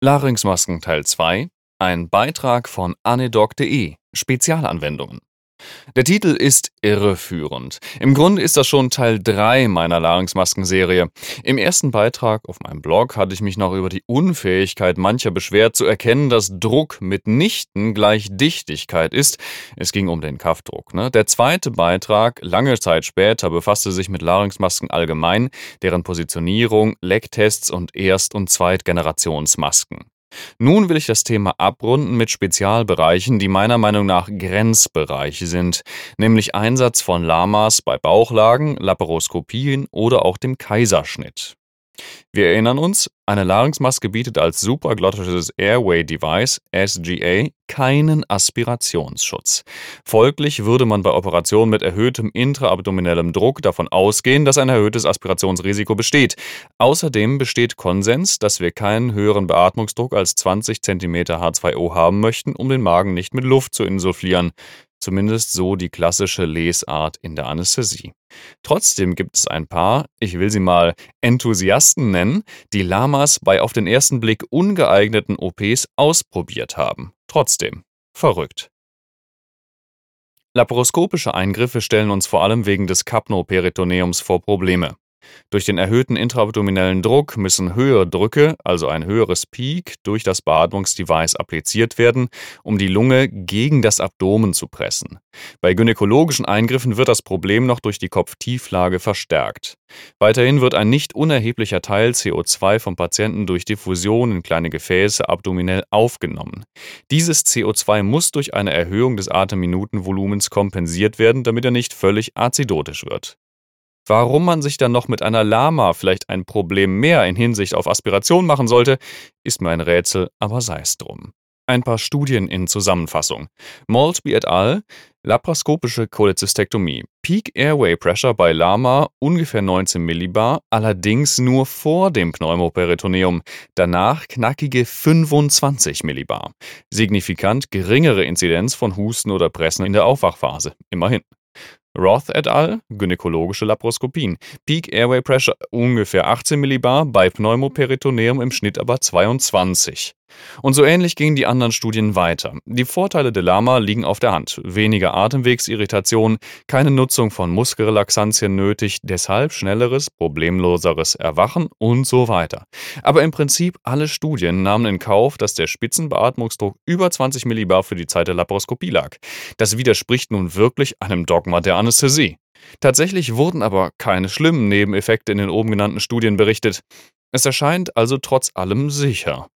Larynxmasken Teil 2, ein Beitrag von anedoc.de, Spezialanwendungen. Der Titel ist irreführend. Im Grunde ist das schon Teil 3 meiner Larynxmasken-Serie. Im ersten Beitrag auf meinem Blog hatte ich mich noch über die Unfähigkeit mancher beschwert, zu erkennen, dass Druck mitnichten gleich Dichtigkeit ist. Es ging um den Kaffdruck. Ne? Der zweite Beitrag, lange Zeit später, befasste sich mit Larynxmasken allgemein, deren Positionierung, Lecktests und Erst- und Zweitgenerationsmasken. Nun will ich das Thema abrunden mit Spezialbereichen, die meiner Meinung nach Grenzbereiche sind, nämlich Einsatz von Lamas bei Bauchlagen, Laparoskopien oder auch dem Kaiserschnitt. Wir erinnern uns, eine Larynxmaske bietet als supraglottisches Airway Device SGA keinen Aspirationsschutz. Folglich würde man bei Operationen mit erhöhtem intraabdominellem Druck davon ausgehen, dass ein erhöhtes Aspirationsrisiko besteht. Außerdem besteht Konsens, dass wir keinen höheren Beatmungsdruck als 20 cm H2O haben möchten, um den Magen nicht mit Luft zu insufflieren. Zumindest so die klassische Lesart in der Anästhesie. Trotzdem gibt es ein paar, ich will sie mal Enthusiasten nennen, die Lamas bei auf den ersten Blick ungeeigneten OPs ausprobiert haben. Trotzdem verrückt. Laparoskopische Eingriffe stellen uns vor allem wegen des Kapnoperitoneums vor Probleme. Durch den erhöhten intraabdominellen Druck müssen höhere Drücke, also ein höheres Peak, durch das Beatmungsdevice appliziert werden, um die Lunge gegen das Abdomen zu pressen. Bei gynäkologischen Eingriffen wird das Problem noch durch die Kopftieflage verstärkt. Weiterhin wird ein nicht unerheblicher Teil CO2 vom Patienten durch Diffusion in kleine Gefäße abdominell aufgenommen. Dieses CO2 muss durch eine Erhöhung des Atemminutenvolumens kompensiert werden, damit er nicht völlig azidotisch wird. Warum man sich dann noch mit einer Lama vielleicht ein Problem mehr in Hinsicht auf Aspiration machen sollte, ist mir ein Rätsel, aber sei es drum. Ein paar Studien in Zusammenfassung. Maltby et al. Laparoskopische Cholezystektomie. Peak Airway Pressure bei Lama ungefähr 19 Millibar, allerdings nur vor dem Pneumoperitoneum. Danach knackige 25 Millibar. Signifikant geringere Inzidenz von Husten oder Pressen in der Aufwachphase. Immerhin. Roth et al., gynäkologische Laparoskopien. Peak Airway Pressure ungefähr 18 Millibar, bei Pneumoperitoneum im Schnitt aber 22. Und so ähnlich gingen die anderen Studien weiter. Die Vorteile der Lama liegen auf der Hand. Weniger Atemwegsirritation, keine Nutzung von Muskelrelaxantien nötig, deshalb schnelleres, problemloseres Erwachen und so weiter. Aber im Prinzip alle Studien nahmen in Kauf, dass der Spitzenbeatmungsdruck über 20 Millibar für die Zeit der Laparoskopie lag. Das widerspricht nun wirklich einem Dogma der Anästhesie. Tatsächlich wurden aber keine schlimmen Nebeneffekte in den oben genannten Studien berichtet. Es erscheint also trotz allem sicher.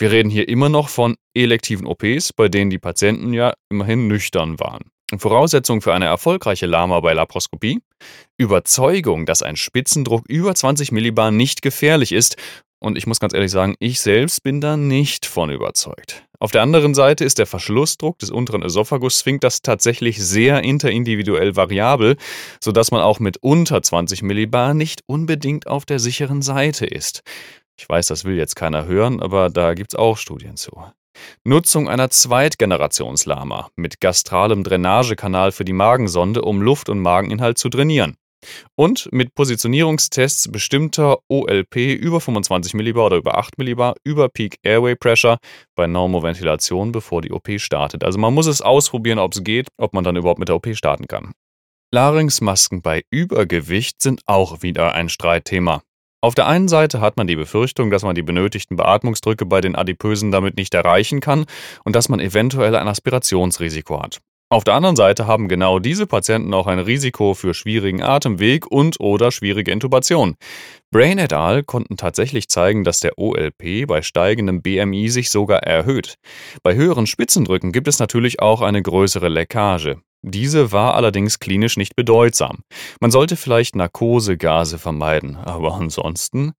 Wir reden hier immer noch von elektiven OPs, bei denen die Patienten ja immerhin nüchtern waren. Voraussetzung für eine erfolgreiche Lama bei Laparoskopie? Überzeugung, dass ein Spitzendruck über 20 Millibar nicht gefährlich ist. Und ich muss ganz ehrlich sagen, ich selbst bin da nicht von überzeugt. Auf der anderen Seite ist der Verschlussdruck des unteren Esophagus-Sphinkters tatsächlich sehr interindividuell variabel, sodass man auch mit unter 20 Millibar nicht unbedingt auf der sicheren Seite ist. Ich weiß, das will jetzt keiner hören, aber da gibt's auch Studien zu. Nutzung einer Zweitgenerationslama mit gastralem Drainagekanal für die Magensonde, um Luft- und Mageninhalt zu trainieren. Und mit Positionierungstests bestimmter OLP über 25 Millibar oder über 8 Millibar über Peak Airway Pressure bei Normoventilation, bevor die OP startet. Also man muss es ausprobieren, ob es geht, ob man dann überhaupt mit der OP starten kann. Larynxmasken bei Übergewicht sind auch wieder ein Streitthema. Auf der einen Seite hat man die Befürchtung, dass man die benötigten Beatmungsdrücke bei den Adipösen damit nicht erreichen kann und dass man eventuell ein Aspirationsrisiko hat. Auf der anderen Seite haben genau diese Patienten auch ein Risiko für schwierigen Atemweg und oder schwierige Intubation. Brain et al. konnten tatsächlich zeigen, dass der OLP bei steigendem BMI sich sogar erhöht. Bei höheren Spitzendrücken gibt es natürlich auch eine größere Leckage. Diese war allerdings klinisch nicht bedeutsam. Man sollte vielleicht Narkosegase vermeiden, aber ansonsten?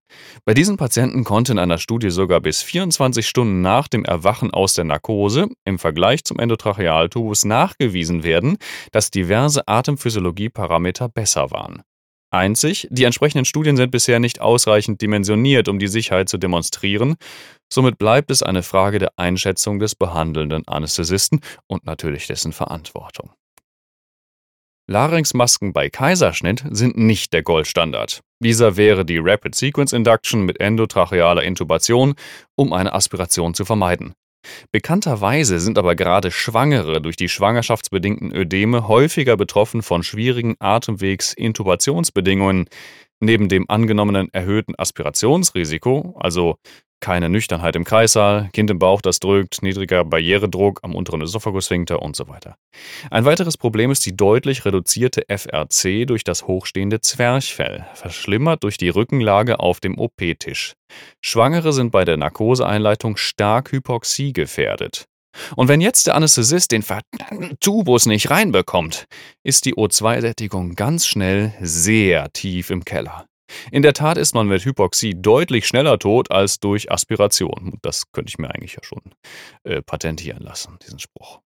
Bei diesen Patienten konnte in einer Studie sogar bis 24 Stunden nach dem Erwachen aus der Narkose im Vergleich zum Endotrachealtubus nachgewiesen werden, dass diverse Atemphysiologieparameter besser waren. Einzig, die entsprechenden Studien sind bisher nicht ausreichend dimensioniert, um die Sicherheit zu demonstrieren. Somit bleibt es eine Frage der Einschätzung des behandelnden Anästhesisten und natürlich dessen Verantwortung. Larynxmasken bei Kaiserschnitt sind nicht der Goldstandard. Dieser wäre die Rapid Sequence Induction mit endotrachealer Intubation, um eine Aspiration zu vermeiden. Bekannterweise sind aber gerade Schwangere durch die schwangerschaftsbedingten Ödeme häufiger betroffen von schwierigen Atemwegs-Intubationsbedingungen. Neben dem angenommenen erhöhten Aspirationsrisiko, also keine Nüchternheit im Kreissaal, Kind im Bauch, das drückt, niedriger Barrieredruck am unteren Ösophagussphinkter und so weiter. Ein weiteres Problem ist die deutlich reduzierte FRC durch das hochstehende Zwerchfell, verschlimmert durch die Rückenlage auf dem OP-Tisch. Schwangere sind bei der Narkoseeinleitung stark Hypoxie gefährdet. Und wenn jetzt der Anästhesist den Tubus nicht reinbekommt, ist die O2-Sättigung ganz schnell sehr tief im Keller. In der Tat ist man mit Hypoxie deutlich schneller tot als durch Aspiration. Das könnte ich mir eigentlich ja schon äh, patentieren lassen, diesen Spruch.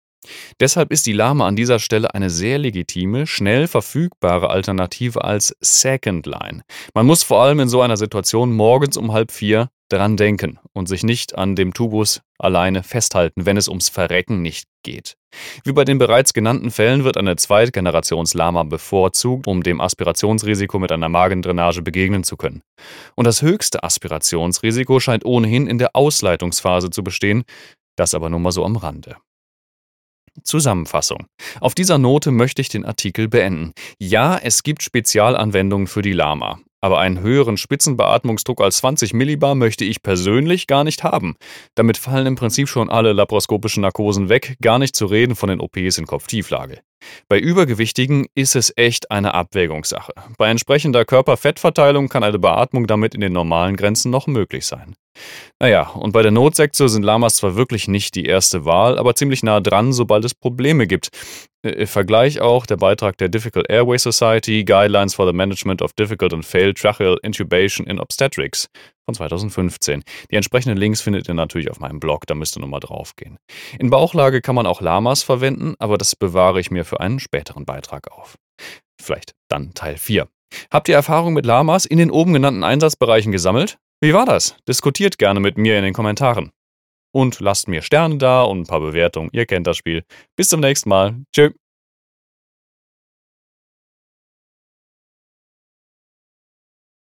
Deshalb ist die Lama an dieser Stelle eine sehr legitime, schnell verfügbare Alternative als Second Line. Man muss vor allem in so einer Situation morgens um halb vier dran denken und sich nicht an dem Tubus alleine festhalten, wenn es ums Verrecken nicht geht. Wie bei den bereits genannten Fällen wird eine Zweitgenerations-Lama bevorzugt, um dem Aspirationsrisiko mit einer Magendrainage begegnen zu können. Und das höchste Aspirationsrisiko scheint ohnehin in der Ausleitungsphase zu bestehen, das aber nur mal so am Rande. Zusammenfassung. Auf dieser Note möchte ich den Artikel beenden. Ja, es gibt Spezialanwendungen für die Lama. Aber einen höheren Spitzenbeatmungsdruck als 20 Millibar möchte ich persönlich gar nicht haben. Damit fallen im Prinzip schon alle laparoskopischen Narkosen weg, gar nicht zu reden von den OPs in Kopftieflage. Bei Übergewichtigen ist es echt eine Abwägungssache. Bei entsprechender Körperfettverteilung kann eine Beatmung damit in den normalen Grenzen noch möglich sein. Naja, und bei der Notsektion sind Lamas zwar wirklich nicht die erste Wahl, aber ziemlich nah dran, sobald es Probleme gibt. Äh, Vergleich auch der Beitrag der Difficult Airway Society, Guidelines for the Management of Difficult and Failed Tracheal Intubation in Obstetrics von 2015. Die entsprechenden Links findet ihr natürlich auf meinem Blog, da müsst ihr nochmal draufgehen. In Bauchlage kann man auch Lamas verwenden, aber das bewahre ich mir für einen späteren Beitrag auf. Vielleicht dann Teil 4. Habt ihr Erfahrung mit Lamas in den oben genannten Einsatzbereichen gesammelt? Wie war das? Diskutiert gerne mit mir in den Kommentaren. Und lasst mir Sterne da und ein paar Bewertungen. Ihr kennt das Spiel. Bis zum nächsten Mal. Tschö.